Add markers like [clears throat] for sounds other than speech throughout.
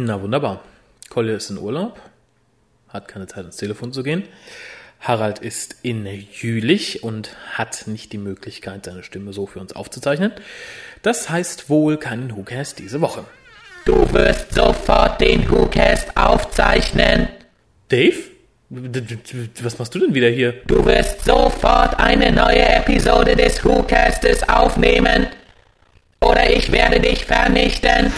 Na wunderbar. Kolja ist in Urlaub, hat keine Zeit ins Telefon zu gehen. Harald ist in Jülich und hat nicht die Möglichkeit, seine Stimme so für uns aufzuzeichnen. Das heißt wohl keinen WhoCast diese Woche. Du wirst sofort den WhoCast aufzeichnen. Dave? Was machst du denn wieder hier? Du wirst sofort eine neue Episode des WhoCastes aufnehmen. Oder ich werde dich vernichten.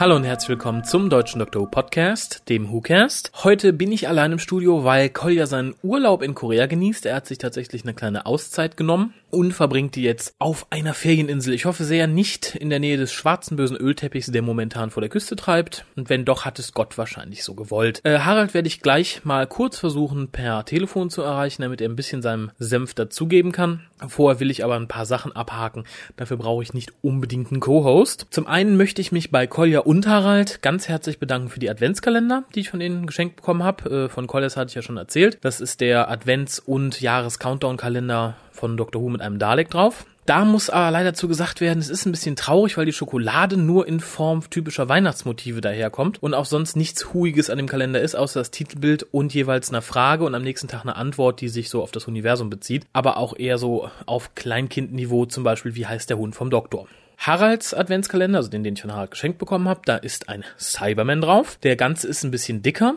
Hallo und herzlich willkommen zum Deutschen Dr. Who Podcast, dem WhoCast. Heute bin ich allein im Studio, weil Kolja seinen Urlaub in Korea genießt. Er hat sich tatsächlich eine kleine Auszeit genommen und verbringt die jetzt auf einer Ferieninsel. Ich hoffe sehr nicht in der Nähe des schwarzen bösen Ölteppichs, der momentan vor der Küste treibt. Und wenn doch, hat es Gott wahrscheinlich so gewollt. Äh, Harald werde ich gleich mal kurz versuchen, per Telefon zu erreichen, damit er ein bisschen seinem Senf dazugeben kann. Vorher will ich aber ein paar Sachen abhaken. Dafür brauche ich nicht unbedingt einen Co-Host. Zum einen möchte ich mich bei Kolja und Harald ganz herzlich bedanken für die Adventskalender, die ich von ihnen geschenkt bekommen habe. Äh, Von Koljas hatte ich ja schon erzählt. Das ist der Advents- und Jahres-Countdown-Kalender von Dr. Who mit einem Dalek drauf. Da muss aber leider zu gesagt werden, es ist ein bisschen traurig, weil die Schokolade nur in Form typischer Weihnachtsmotive daherkommt und auch sonst nichts Huiges an dem Kalender ist, außer das Titelbild und jeweils eine Frage und am nächsten Tag eine Antwort, die sich so auf das Universum bezieht, aber auch eher so auf Kleinkindniveau, zum Beispiel, wie heißt der Hund vom Doktor. Haralds Adventskalender, also den, den ich von Harald geschenkt bekommen habe, da ist ein Cyberman drauf. Der ganze ist ein bisschen dicker.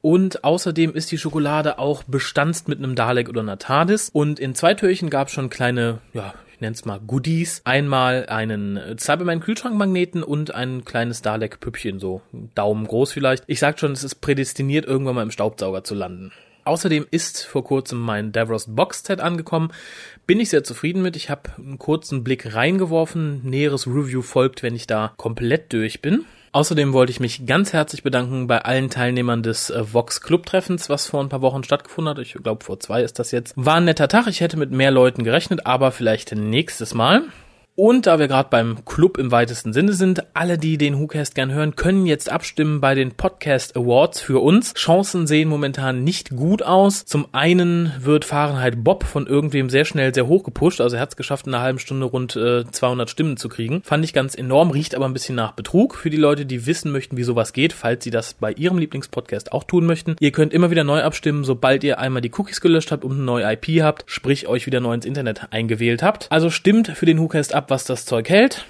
Und außerdem ist die Schokolade auch bestanzt mit einem Dalek oder einer TARDIS. Und in zwei Türchen gab es schon kleine, ja, ich nenne es mal Goodies. Einmal einen Cyberman-Kühlschrankmagneten und ein kleines Dalek-Püppchen, so Daumen groß vielleicht. Ich sag schon, es ist prädestiniert, irgendwann mal im Staubsauger zu landen. Außerdem ist vor kurzem mein Davros Box Set angekommen. Bin ich sehr zufrieden mit. Ich habe einen kurzen Blick reingeworfen. Näheres Review folgt, wenn ich da komplett durch bin. Außerdem wollte ich mich ganz herzlich bedanken bei allen Teilnehmern des äh, Vox Club Treffens, was vor ein paar Wochen stattgefunden hat. Ich glaube, vor zwei ist das jetzt. War ein netter Tag. Ich hätte mit mehr Leuten gerechnet, aber vielleicht nächstes Mal. Und da wir gerade beim Club im weitesten Sinne sind, alle, die den WhoCast gern hören, können jetzt abstimmen bei den Podcast Awards für uns. Chancen sehen momentan nicht gut aus. Zum einen wird Fahrenheit Bob von irgendwem sehr schnell sehr hoch gepusht. Also er hat es geschafft, in einer halben Stunde rund äh, 200 Stimmen zu kriegen. Fand ich ganz enorm, riecht aber ein bisschen nach Betrug. Für die Leute, die wissen möchten, wie sowas geht, falls sie das bei ihrem Lieblingspodcast auch tun möchten. Ihr könnt immer wieder neu abstimmen, sobald ihr einmal die Cookies gelöscht habt und eine neue IP habt, sprich euch wieder neu ins Internet eingewählt habt. Also stimmt für den WhoCast ab, was das Zeug hält,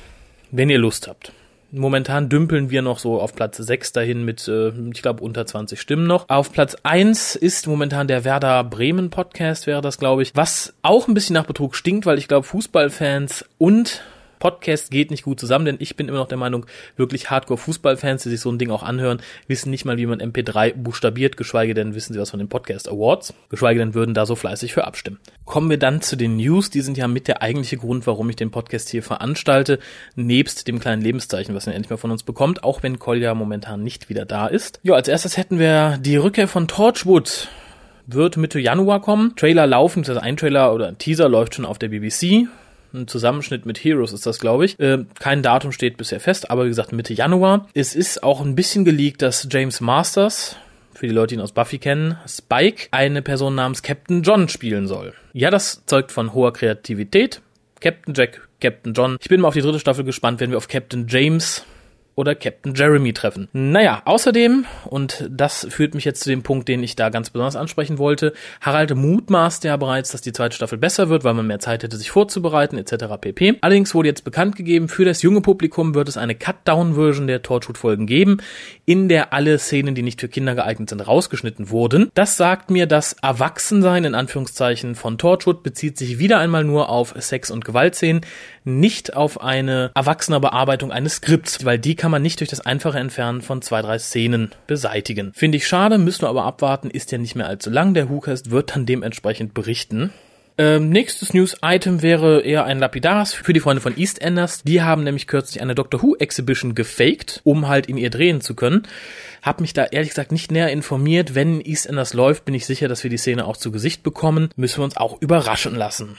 wenn ihr Lust habt. Momentan dümpeln wir noch so auf Platz 6 dahin mit, äh, ich glaube, unter 20 Stimmen noch. Auf Platz 1 ist momentan der Werder Bremen Podcast, wäre das, glaube ich, was auch ein bisschen nach Betrug stinkt, weil ich glaube, Fußballfans und Podcast geht nicht gut zusammen, denn ich bin immer noch der Meinung, wirklich Hardcore-Fußballfans, die sich so ein Ding auch anhören, wissen nicht mal, wie man MP3 buchstabiert, geschweige denn wissen sie was von den Podcast Awards, geschweige denn würden da so fleißig für abstimmen. Kommen wir dann zu den News, die sind ja mit der eigentliche Grund, warum ich den Podcast hier veranstalte, nebst dem kleinen Lebenszeichen, was ihr endlich mal von uns bekommt, auch wenn Kolja momentan nicht wieder da ist. Ja, als erstes hätten wir die Rückkehr von Torchwood wird Mitte Januar kommen. Trailer laufen, also ein Trailer oder ein Teaser läuft schon auf der BBC ein Zusammenschnitt mit Heroes ist das, glaube ich. Äh, kein Datum steht bisher fest, aber wie gesagt Mitte Januar. Es ist auch ein bisschen geleakt, dass James Masters, für die Leute, die ihn aus Buffy kennen, Spike, eine Person namens Captain John spielen soll. Ja, das zeugt von hoher Kreativität. Captain Jack, Captain John. Ich bin mal auf die dritte Staffel gespannt, wenn wir auf Captain James oder Captain Jeremy treffen. Naja, außerdem, und das führt mich jetzt zu dem Punkt, den ich da ganz besonders ansprechen wollte, Harald mutmaßte ja bereits, dass die zweite Staffel besser wird, weil man mehr Zeit hätte, sich vorzubereiten, etc. pp. Allerdings wurde jetzt bekannt gegeben, für das junge Publikum wird es eine Cut-Down-Version der Torchwood-Folgen geben, in der alle Szenen, die nicht für Kinder geeignet sind, rausgeschnitten wurden. Das sagt mir, das Erwachsensein in Anführungszeichen von Torchwood bezieht sich wieder einmal nur auf Sex- und Gewaltszenen, nicht auf eine erwachsene Bearbeitung eines Skripts, weil die kann man nicht durch das einfache Entfernen von zwei, drei Szenen beseitigen. Finde ich schade, müssen wir aber abwarten, ist ja nicht mehr allzu lang. Der WhoCast wird dann dementsprechend berichten. Ähm, nächstes News-Item wäre eher ein Lapidaris für die Freunde von EastEnders. Die haben nämlich kürzlich eine Doctor Who Exhibition gefaked, um halt in ihr drehen zu können. Hab mich da ehrlich gesagt nicht näher informiert. Wenn EastEnders läuft, bin ich sicher, dass wir die Szene auch zu Gesicht bekommen. Müssen wir uns auch überraschen lassen.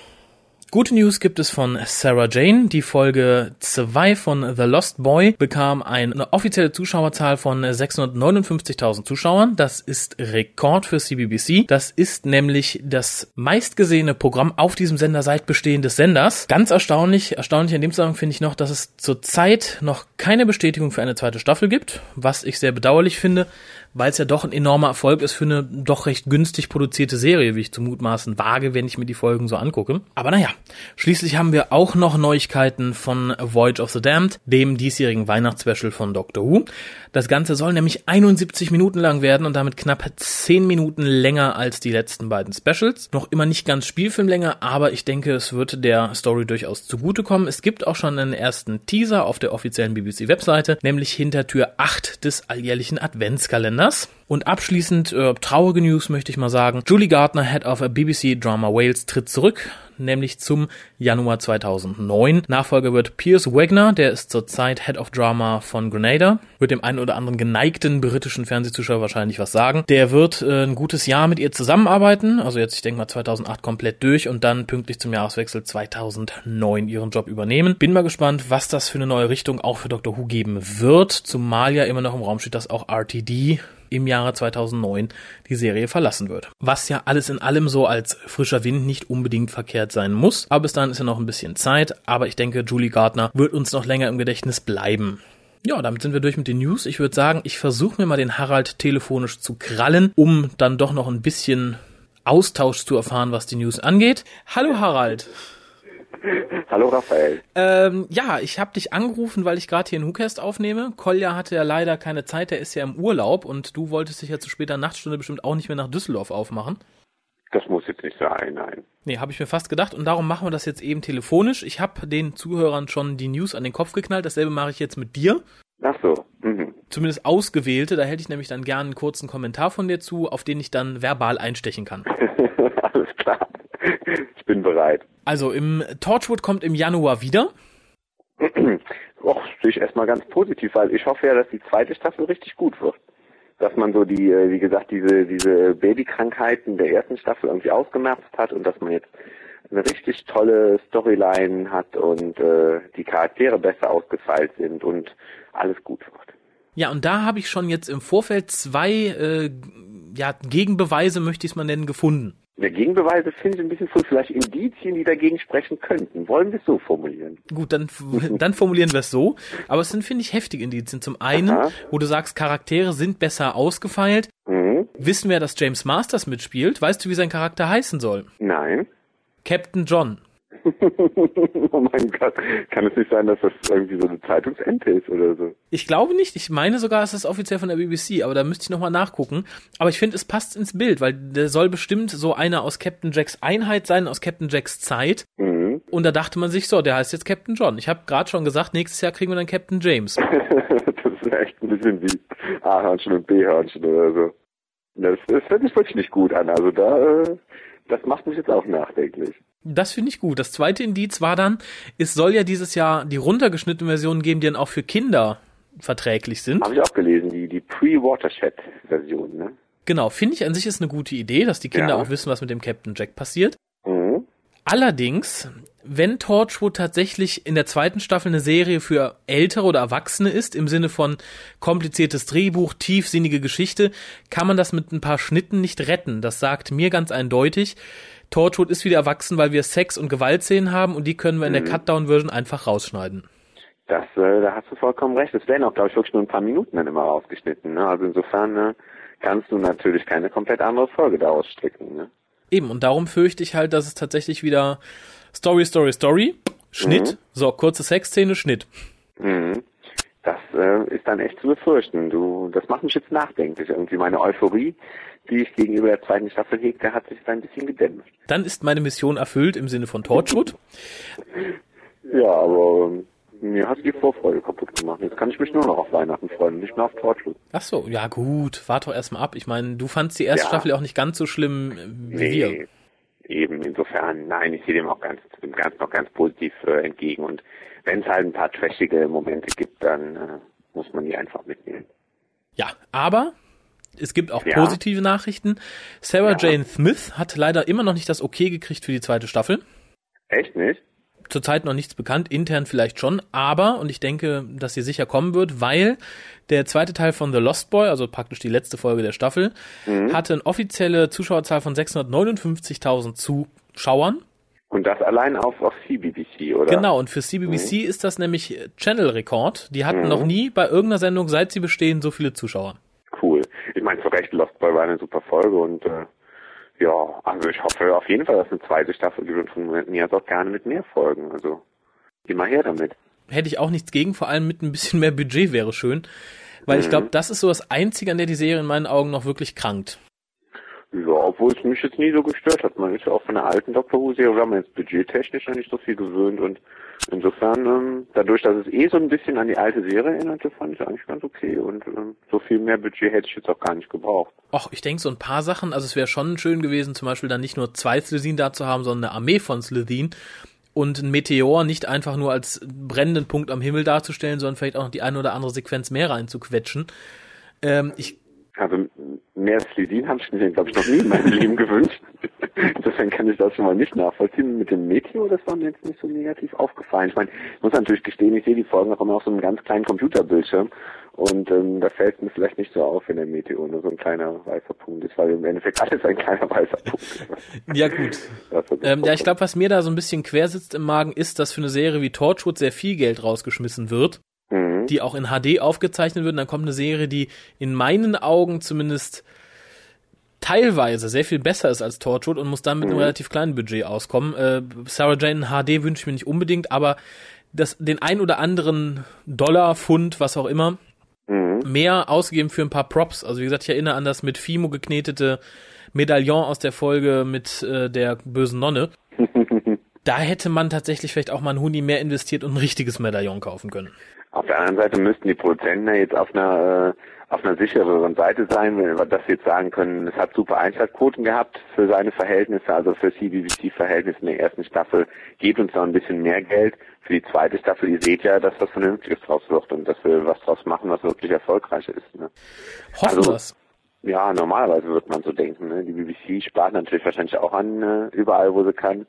Gute News gibt es von Sarah Jane. Die Folge 2 von The Lost Boy bekam eine offizielle Zuschauerzahl von 659.000 Zuschauern. Das ist Rekord für CBBC. Das ist nämlich das meistgesehene Programm auf diesem Sender seit Bestehen des Senders. Ganz erstaunlich, erstaunlich in dem Zusammenhang finde ich noch, dass es zurzeit noch keine Bestätigung für eine zweite Staffel gibt, was ich sehr bedauerlich finde, weil es ja doch ein enormer Erfolg ist für eine doch recht günstig produzierte Serie, wie ich zu mutmaßen wage, wenn ich mir die Folgen so angucke. Aber naja, schließlich haben wir auch noch Neuigkeiten von Voyage of the Damned, dem diesjährigen Weihnachtsspecial von Doctor Who. Das Ganze soll nämlich 71 Minuten lang werden und damit knapp 10 Minuten länger als die letzten beiden Specials. Noch immer nicht ganz Spielfilmlänge, aber ich denke, es wird der Story durchaus zugutekommen. Es gibt auch schon einen ersten Teaser auf der offiziellen BBC-Webseite, nämlich hinter Tür 8 des alljährlichen Adventskalenders. anders. Und abschließend äh, traurige News möchte ich mal sagen. Julie Gardner, Head of BBC Drama Wales, tritt zurück, nämlich zum Januar 2009. Nachfolger wird Piers Wagner, der ist zurzeit Head of Drama von Grenada, wird dem einen oder anderen geneigten britischen Fernsehzuschauer wahrscheinlich was sagen. Der wird äh, ein gutes Jahr mit ihr zusammenarbeiten, also jetzt ich denke mal 2008 komplett durch und dann pünktlich zum Jahreswechsel 2009 ihren Job übernehmen. Bin mal gespannt, was das für eine neue Richtung auch für Doctor Who geben wird, zumal ja immer noch im Raum steht, dass auch RTD im Jahre 2009 die Serie verlassen wird. Was ja alles in allem so als frischer Wind nicht unbedingt verkehrt sein muss. Aber bis dahin ist ja noch ein bisschen Zeit. Aber ich denke, Julie Gardner wird uns noch länger im Gedächtnis bleiben. Ja, damit sind wir durch mit den News. Ich würde sagen, ich versuche mir mal den Harald telefonisch zu krallen, um dann doch noch ein bisschen Austausch zu erfahren, was die News angeht. Hallo Harald. [laughs] Hallo Raphael. Ähm, ja, ich habe dich angerufen, weil ich gerade hier einen WhoCast aufnehme. Kolja hatte ja leider keine Zeit, der ist ja im Urlaub und du wolltest dich ja zu später Nachtstunde bestimmt auch nicht mehr nach Düsseldorf aufmachen. Das muss jetzt nicht sein, nein. Nee, habe ich mir fast gedacht und darum machen wir das jetzt eben telefonisch. Ich habe den Zuhörern schon die News an den Kopf geknallt. Dasselbe mache ich jetzt mit dir. Ach so. Mhm. Zumindest ausgewählte. Da hätte ich nämlich dann gerne einen kurzen Kommentar von dir zu, auf den ich dann verbal einstechen kann. [laughs] Klar. Ich bin bereit. Also im Torchwood kommt im Januar wieder. [clears throat] Och, sehe ich erstmal ganz positiv, weil ich hoffe ja, dass die zweite Staffel richtig gut wird. Dass man so die, äh, wie gesagt, diese, diese Babykrankheiten der ersten Staffel irgendwie ausgemerzt hat und dass man jetzt eine richtig tolle Storyline hat und äh, die Charaktere besser ausgefeilt sind und alles gut wird. Ja, und da habe ich schon jetzt im Vorfeld zwei äh, ja, Gegenbeweise, möchte ich es mal nennen, gefunden. Der Gegenbeweise finde ich ein bisschen früh. Vielleicht Indizien, die dagegen sprechen könnten. Wollen wir es so formulieren? Gut, dann, [laughs] dann formulieren wir es so. Aber es sind, finde ich, heftige Indizien. Zum einen, Aha. wo du sagst, Charaktere sind besser ausgefeilt. Mhm. Wissen wir, dass James Masters mitspielt? Weißt du, wie sein Charakter heißen soll? Nein. Captain John. [laughs] oh mein Gott. Kann es nicht sein, dass das irgendwie so eine Zeitungsente ist oder so? Ich glaube nicht. Ich meine sogar, es ist offiziell von der BBC, aber da müsste ich nochmal nachgucken. Aber ich finde, es passt ins Bild, weil der soll bestimmt so einer aus Captain Jacks Einheit sein, aus Captain Jacks Zeit. Mhm. Und da dachte man sich so, der heißt jetzt Captain John. Ich habe gerade schon gesagt, nächstes Jahr kriegen wir dann Captain James. [laughs] das ist echt ein bisschen wie A-Hörnchen und B-Hörnchen oder so. Das, das hört sich wirklich nicht gut an. Also da, äh, das macht mich jetzt auch nachdenklich. Das finde ich gut. Das zweite Indiz war dann, es soll ja dieses Jahr die runtergeschnittene Version geben, die dann auch für Kinder verträglich sind. Habe ich auch gelesen, die, die Pre-Watershed-Version, ne? Genau, finde ich an sich ist eine gute Idee, dass die Kinder Ja. auch wissen, was mit dem Captain Jack passiert. Mhm. Allerdings, wenn Torchwood tatsächlich in der zweiten Staffel eine Serie für Ältere oder Erwachsene ist, im Sinne von kompliziertes Drehbuch, tiefsinnige Geschichte, kann man das mit ein paar Schnitten nicht retten. Das sagt mir ganz eindeutig. Torchwood ist wieder erwachsen, weil wir Sex- und Gewaltszenen haben und die können wir in der Cutdown-Version einfach rausschneiden. Das, äh, da hast du vollkommen recht. Es werden auch, glaube ich, wirklich nur ein paar Minuten dann immer rausgeschnitten. Ne? Also insofern äh, kannst du natürlich keine komplett andere Folge daraus stricken. Ne? Eben, und darum fürchte ich halt, dass es tatsächlich wieder Story, Story, Story, Schnitt, so, kurze Sexszene, Schnitt. Mhm. Das äh, ist dann echt zu befürchten. Du, das macht mich jetzt nachdenklich. Irgendwie meine Euphorie, die ich gegenüber der zweiten Staffel hegte, hat sich da ein bisschen gedämpft. Dann ist meine Mission erfüllt im Sinne von Torchwood. [laughs] Ja, aber ähm, mir hat die Vorfreude kaputt gemacht. Jetzt kann ich mich nur noch auf Weihnachten freuen, nicht mehr auf Torchwood. Ach so, ja gut, warte doch erstmal ab. Ich meine, du fandst die erste Ja. Staffel auch nicht ganz so schlimm äh, wie wir. eben. Insofern, nein, ich sehe dem auch ganz, dem ganz noch ganz positiv äh, entgegen. Und wenn es halt ein paar trashige Momente gibt, dann äh, muss man die einfach mitnehmen. Ja, aber es gibt auch Ja. positive Nachrichten. Sarah Ja. Jane Smith hat leider immer noch nicht das Okay gekriegt für die zweite Staffel. Echt nicht? Zurzeit noch nichts bekannt, intern vielleicht schon, aber, und ich denke, dass sie sicher kommen wird, weil der zweite Teil von The Lost Boy, also praktisch die letzte Folge der Staffel, Mhm. hatte eine offizielle Zuschauerzahl von 659.000 Zuschauern. Und das allein auf, auf CBBC, oder? Genau, und für CBBC ist das nämlich Channel-Rekord. Die hatten noch nie bei irgendeiner Sendung, seit sie bestehen, so viele Zuschauer. Cool. Ich meine, zu Recht, Lost Boy war eine super Folge und äh, ja, also ich hoffe auf jeden Fall, dass eine zweite Staffel gibt und von mir aus auch gerne mit mehr Folgen. Also geh mal her damit. Hätte ich auch nichts gegen, vor allem mit ein bisschen mehr Budget wäre schön. Weil ich glaube, das ist so das Einzige, an der die Serie in meinen Augen noch wirklich krankt. Ja, obwohl es mich jetzt nie so gestört hat. Man ist ja auch von der alten Doctor Who-Serie, wir haben jetzt budgettechnisch noch nicht so viel gewöhnt und insofern, ähm, dadurch, dass es eh so ein bisschen an die alte Serie erinnerte, fand ich eigentlich ganz okay und ähm, so viel mehr Budget hätte ich jetzt auch gar nicht gebraucht. Och, ich denke so ein paar Sachen, also es wäre schon schön gewesen, zum Beispiel dann nicht nur zwei Slitheen da zu haben, sondern eine Armee von Slitheen und ein Meteor nicht einfach nur als brennenden Punkt am Himmel darzustellen, sondern vielleicht auch noch die eine oder andere Sequenz mehr reinzuquetschen. Ähm, ich Also mehr Slidin habe ich mir, glaube ich, noch nie in meinem Leben gewünscht. Insofern kann ich das schon mal nicht nachvollziehen. Mit dem Meteor, das war mir jetzt nicht so negativ aufgefallen. Ich meine, ich muss natürlich gestehen, ich sehe die Folgen auch immer auf so einem ganz kleinen Computerbildschirm. Und ähm, da fällt mir vielleicht nicht so auf, wenn der Meteor nur so ein kleiner weißer Punkt ist, weil im Endeffekt alles ein kleiner weißer Punkt ist. ja gut. Ähm, ja, ich glaube, was mir da so ein bisschen quer sitzt im Magen, ist, dass für eine Serie wie Torchwood sehr viel Geld rausgeschmissen wird, Mhm. die auch in HD aufgezeichnet wird. Und dann kommt eine Serie, die in meinen Augen zumindest teilweise sehr viel besser ist als Torchwood und muss dann mit einem relativ kleinen Budget auskommen. Äh, Sarah Jane in HD wünsche ich mir nicht unbedingt, aber das, den ein oder anderen Dollar, Pfund, was auch immer, Mhm. mehr ausgegeben für ein paar Props. Also wie gesagt, ich erinnere an das mit Fimo geknetete Medaillon aus der Folge mit äh, der bösen Nonne. [laughs] Da hätte man tatsächlich vielleicht auch mal ein Huni mehr investiert und ein richtiges Medaillon kaufen können. Auf der anderen Seite müssten die Produzenten ja jetzt auf einer äh, auf einer sichereren Seite sein, dass sie jetzt sagen können, es hat super Einschaltquoten gehabt für seine Verhältnisse, also für CBBC-Verhältnisse in der ersten Staffel, gebt uns noch ein bisschen mehr Geld. Für die zweite Staffel, ihr seht ja, dass was Vernünftiges draus wird und dass wir was draus machen, was wirklich erfolgreich ist. Ne? Hoffen Also- wir's. Ja, normalerweise wird man so denken. Ne? Die BBC spart natürlich wahrscheinlich auch an, äh, überall wo sie kann.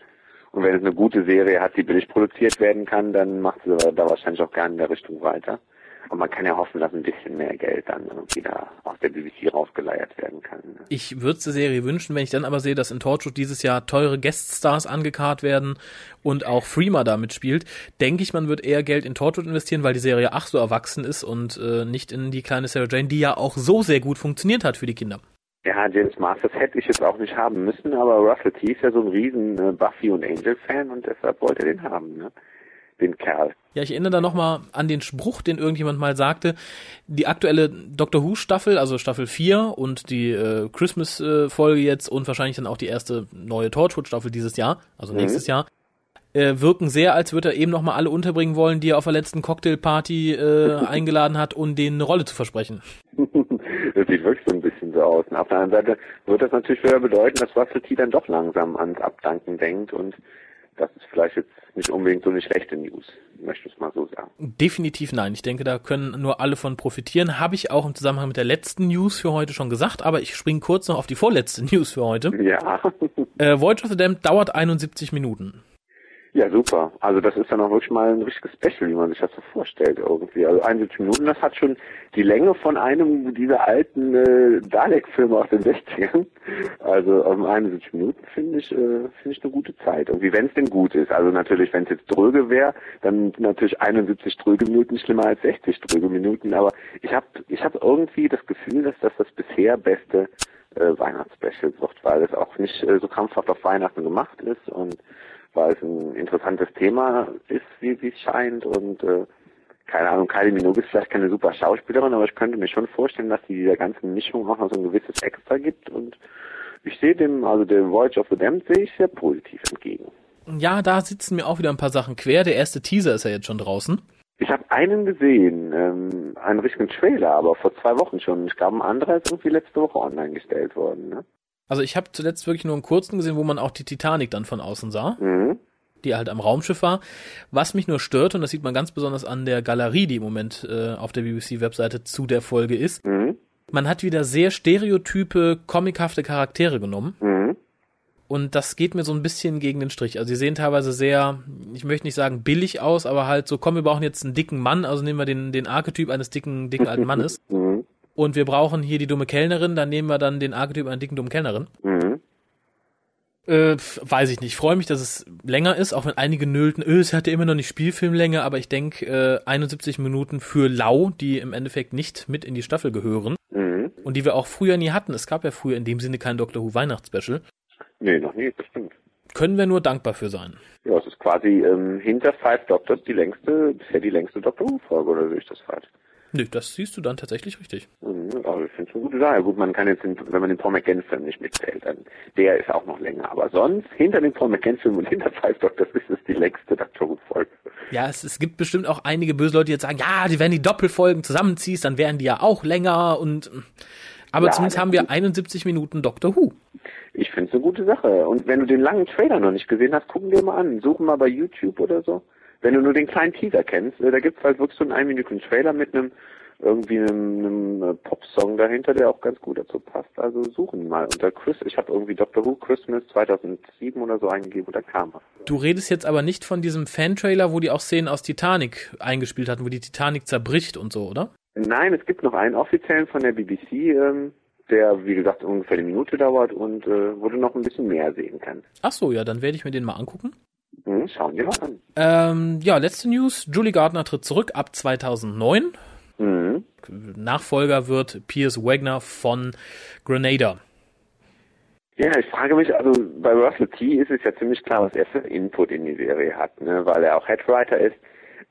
Und wenn es eine gute Serie hat, die billig produziert werden kann, dann macht sie da wahrscheinlich auch gerne in der Richtung weiter. Und man kann ja hoffen, dass ein bisschen mehr Geld dann irgendwie da aus der BBC rausgeleiert werden kann. Ne? Ich würde der Serie wünschen, wenn ich dann aber sehe, dass in Torchwood dieses Jahr teure Gueststars angekarrt werden und auch Freema da mitspielt, denke ich, man wird eher Geld in Torchwood investieren, weil die Serie ach so erwachsen ist und äh, nicht in die kleine Sarah Jane, die ja auch so sehr gut funktioniert hat für die Kinder. Ja, James Masters hätte ich jetzt auch nicht haben müssen, aber Russell T ist ja so ein riesen äh, Buffy und Angel Fan und deshalb wollte er den haben, ne? Den Kerl. Ja, ich erinnere da nochmal an den Spruch, den irgendjemand mal sagte. Die aktuelle Doctor Who Staffel, also Staffel 4 und die äh, Christmas-Folge jetzt und wahrscheinlich dann auch die erste neue Torchwood Staffel dieses Jahr, also nächstes Jahr, äh, wirken sehr, als würde er eben nochmal alle unterbringen wollen, die er auf der letzten Cocktailparty äh, [laughs] eingeladen hat, um denen eine Rolle zu versprechen. [laughs] das sieht wirklich so ein bisschen so aus. Und auf der anderen Seite wird das natürlich wieder bedeuten, dass Russell T dann doch langsam ans Abdanken denkt und das ist vielleicht jetzt nicht unbedingt so eine schlechte News, möchte ich es mal so sagen. Definitiv nein. Ich denke, da können nur alle von profitieren. Habe ich auch im Zusammenhang mit der letzten News für heute schon gesagt, aber ich springe kurz noch auf die vorletzte [laughs] News für heute. Ja. Äh, Voyage of the Damned dauert 71 Minuten. Ja, super. Also das ist dann auch wirklich mal ein richtiges Special, wie man sich das so vorstellt irgendwie. Also 71 Minuten, das hat schon die Länge von einem dieser alten äh, Dalek-Filme aus den 60ern. Also um 71 Minuten finde ich, äh, finde ich eine gute Zeit. Irgendwie, wenn es denn gut ist. Also natürlich, wenn es jetzt dröge wäre, dann natürlich 71 dröge Minuten schlimmer als 60 dröge Minuten. Aber ich habe ich hab irgendwie das Gefühl, dass das das bisher beste äh, Weihnachtsspecial wird, weil es auch nicht äh, so krampfhaft auf Weihnachten gemacht ist und weil es ein interessantes Thema ist, wie es scheint und äh, keine Ahnung, Kylie Minogue ist vielleicht keine super Schauspielerin, aber ich könnte mir schon vorstellen, dass sie dieser ganzen Mischung auch noch so ein gewisses Extra gibt und ich sehe dem, also dem Voyage of the Damned sehe ich sehr positiv entgegen. Ja, da sitzen mir auch wieder ein paar Sachen quer. Der erste Teaser ist ja jetzt schon draußen. Ich habe einen gesehen, ähm, einen richtigen Trailer, aber vor zwei Wochen schon. Ich glaube, ein anderer ist irgendwie letzte Woche online gestellt worden. Ne? Also ich habe zuletzt wirklich nur einen kurzen gesehen, wo man auch die Titanic dann von außen sah, Mhm. die halt am Raumschiff war. Was mich nur stört, und das sieht man ganz besonders an der Galerie, die im Moment äh, auf der BBC-Webseite zu der Folge ist, Mhm. man hat wieder sehr stereotype, comichafte Charaktere genommen. Mhm. Und das geht mir so ein bisschen gegen den Strich. Also sie sehen teilweise sehr, ich möchte nicht sagen billig aus, aber halt so, komm, wir brauchen jetzt einen dicken Mann, also nehmen wir den, den Archetyp eines dicken, dicken alten Mannes. [laughs] Und wir brauchen hier die dumme Kellnerin, dann nehmen wir dann den Archetyp einer dicken, dummen Kellnerin. Mhm. Äh, weiß ich nicht. Ich freue mich, dass es länger ist, auch wenn einige nöllten, öh, es hat ja immer noch nicht Spielfilmlänge, aber ich denke, äh, 71 Minuten für Lau, die im Endeffekt nicht mit in die Staffel gehören Mhm. und die wir auch früher nie hatten. Es gab ja früher in dem Sinne kein Doctor Who Weihnachtsspecial. Nee, noch nie, das stimmt. Können wir nur dankbar für sein. Ja, es ist quasi ähm, hinter Five Doctors die längste, bisher die längste Doctor Who-Folge, oder sehe ich das falsch? Nö, das siehst du dann tatsächlich richtig. Mhm, aber ich finde es eine gute Sache. Gut, man kann jetzt, den, wenn man den Paul McGann-Film nicht mitzählt, dann der ist auch noch länger. Aber sonst, hinter dem Paul McGann-Film und hinter Five Doctors ist es die längste Doctor Who-Folge. Ja, es, es gibt bestimmt auch einige böse Leute, die jetzt sagen, ja, die werden die Doppelfolgen zusammenziehst, dann wären die ja auch länger und aber Ja, zumindest haben wir 71 Minuten Doctor Who. Ich finde es eine gute Sache. Und wenn du den langen Trailer noch nicht gesehen hast, gucken dir mal an. Suchen mal bei YouTube oder so. Wenn du nur den kleinen Teaser kennst, äh, da gibt's halt wirklich so einen einminütigen Trailer mit einem irgendwie einem, einem äh, Popsong dahinter, der auch ganz gut dazu passt. Also suchen mal unter Chris. Ich habe irgendwie Doctor Who Christmas 2007 oder so eingegeben und da kam er. Du redest jetzt aber nicht von diesem Fan-Trailer, wo die auch Szenen aus Titanic eingespielt hatten, wo die Titanic zerbricht und so, oder? Nein, es gibt noch einen offiziellen von der BBC, ähm, der wie gesagt ungefähr eine Minute dauert und äh, wo du noch ein bisschen mehr sehen kannst. Ach so, ja, dann werde ich mir den mal angucken. Hm, schauen wir mal an. Ähm, ja, letzte News. Julie Gardner tritt zurück ab 2009. Mhm. Nachfolger wird Piers Wagner von Grenada. Ja, ich frage mich, also bei Russell T ist es ja ziemlich klar, was er für Input in die Serie hat, ne? weil er auch Headwriter ist.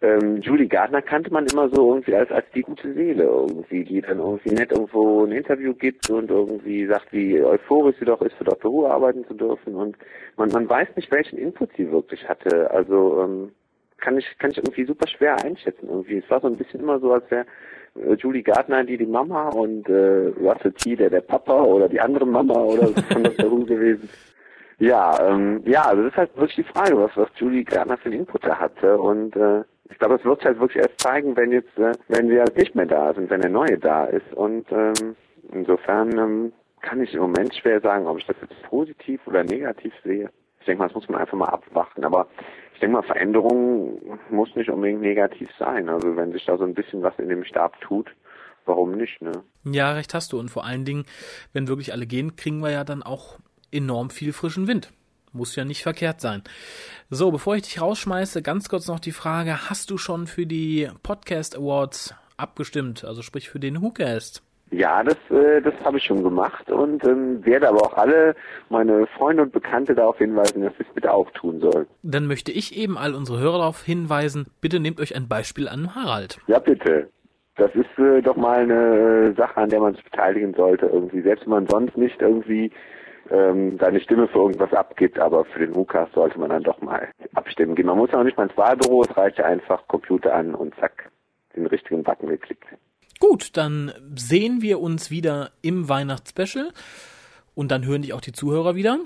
Ähm, Julie Gardner kannte man immer so irgendwie als, als die gute Seele irgendwie, die dann irgendwie nett irgendwo ein Interview gibt und irgendwie sagt, wie euphorisch sie doch ist, für Dr. Who arbeiten zu dürfen und man, man weiß nicht, welchen Input sie wirklich hatte. Also ähm, kann ich kann ich irgendwie super schwer einschätzen irgendwie. Es war so ein bisschen immer so, als wäre äh, Julie Gardner die die Mama und äh, Russell T der der Papa oder die andere Mama oder von Dr. Who gewesen. [laughs] Ja, ähm, ja, also das ist halt wirklich die Frage, was, was Julie Gardner für einen Input da hatte. Und äh, ich glaube, es wird halt wirklich erst zeigen, wenn jetzt, äh, wenn wir halt nicht mehr da sind, wenn der Neue da ist. Und ähm, insofern ähm, kann ich im Moment schwer sagen, ob ich das jetzt positiv oder negativ sehe. Ich denke mal, das muss man einfach mal abwarten. Aber ich denke mal, Veränderung muss nicht unbedingt negativ sein. Also wenn sich da so ein bisschen was in dem Stab tut, warum nicht, ne? Ja, recht hast du. Und vor allen Dingen, wenn wirklich alle gehen, kriegen wir ja dann auch enorm viel frischen Wind. Muss ja nicht verkehrt sein. So, bevor ich dich rausschmeiße, ganz kurz noch die Frage, hast du schon für die Podcast Awards abgestimmt? Also sprich für den WhoCast? Ja, das, äh, das habe ich schon gemacht und ähm, werde aber auch alle meine Freunde und Bekannte darauf hinweisen, dass sie es bitte auch tun sollen. Dann möchte ich eben all unsere Hörer darauf hinweisen, bitte nehmt euch ein Beispiel an Harald. Ja, bitte. Das ist äh, doch mal eine Sache, an der man sich beteiligen sollte irgendwie. Selbst wenn man sonst nicht irgendwie ähm, seine Stimme für irgendwas abgibt, aber für den WhoCast sollte man dann doch mal abstimmen gehen. Man muss ja auch nicht mal ins Wahlbüro, es reicht ja einfach Computer an und zack, den richtigen Button geklickt. Gut, dann sehen wir uns wieder im Weihnachtsspecial und dann hören dich auch die Zuhörer wieder.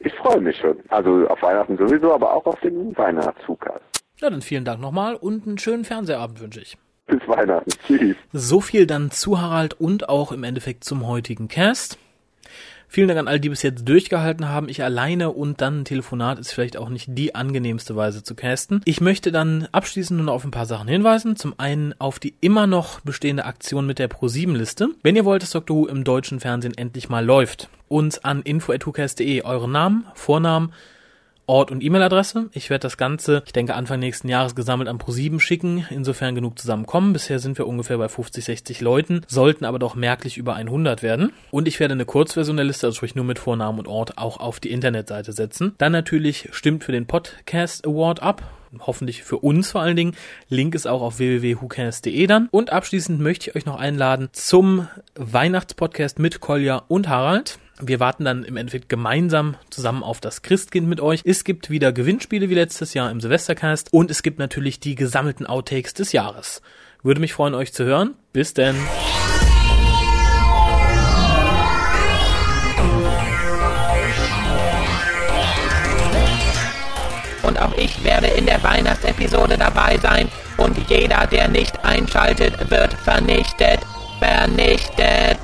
Ich freue mich schon. Also auf Weihnachten sowieso, aber auch auf den Weihnachts-WhoCast. Ja, dann vielen Dank nochmal und einen schönen Fernsehabend wünsche ich. Bis Weihnachten. Tschüss. So viel dann zu Harald und auch im Endeffekt zum heutigen Cast. Vielen Dank an all die bis jetzt durchgehalten haben. Ich alleine und dann ein Telefonat ist vielleicht auch nicht die angenehmste Weise zu casten. Ich möchte dann abschließend nur auf ein paar Sachen hinweisen. Zum einen auf die immer noch bestehende Aktion mit der Pro7-Liste. Wenn ihr wollt, dass Dr. Who im deutschen Fernsehen endlich mal läuft, uns an info.hucast.de euren Namen, Vornamen, Ort und E-Mail-Adresse. Ich werde das Ganze, ich denke, Anfang nächsten Jahres gesammelt an Pro7 schicken, insofern genug zusammenkommen. Bisher sind wir ungefähr bei 50, 60 Leuten, sollten aber doch merklich über 100 werden. Und ich werde eine Kurzversion der Liste, also sprich nur mit Vornamen und Ort, auch auf die Internetseite setzen. Dann natürlich stimmt für den Podcast Award ab. Hoffentlich für uns vor allen Dingen. Link ist auch auf www.hucast.de dann. Und abschließend möchte ich euch noch einladen zum Weihnachtspodcast mit Kolja und Harald. Wir warten dann im Endeffekt gemeinsam zusammen auf das Christkind mit euch. Es gibt wieder Gewinnspiele wie letztes Jahr im Silvestercast und es gibt natürlich die gesammelten Outtakes des Jahres. Würde mich freuen, euch zu hören. Bis denn. Und auch ich werde in der Weihnachtsepisode dabei sein. Und jeder, der nicht einschaltet, wird vernichtet. Vernichtet.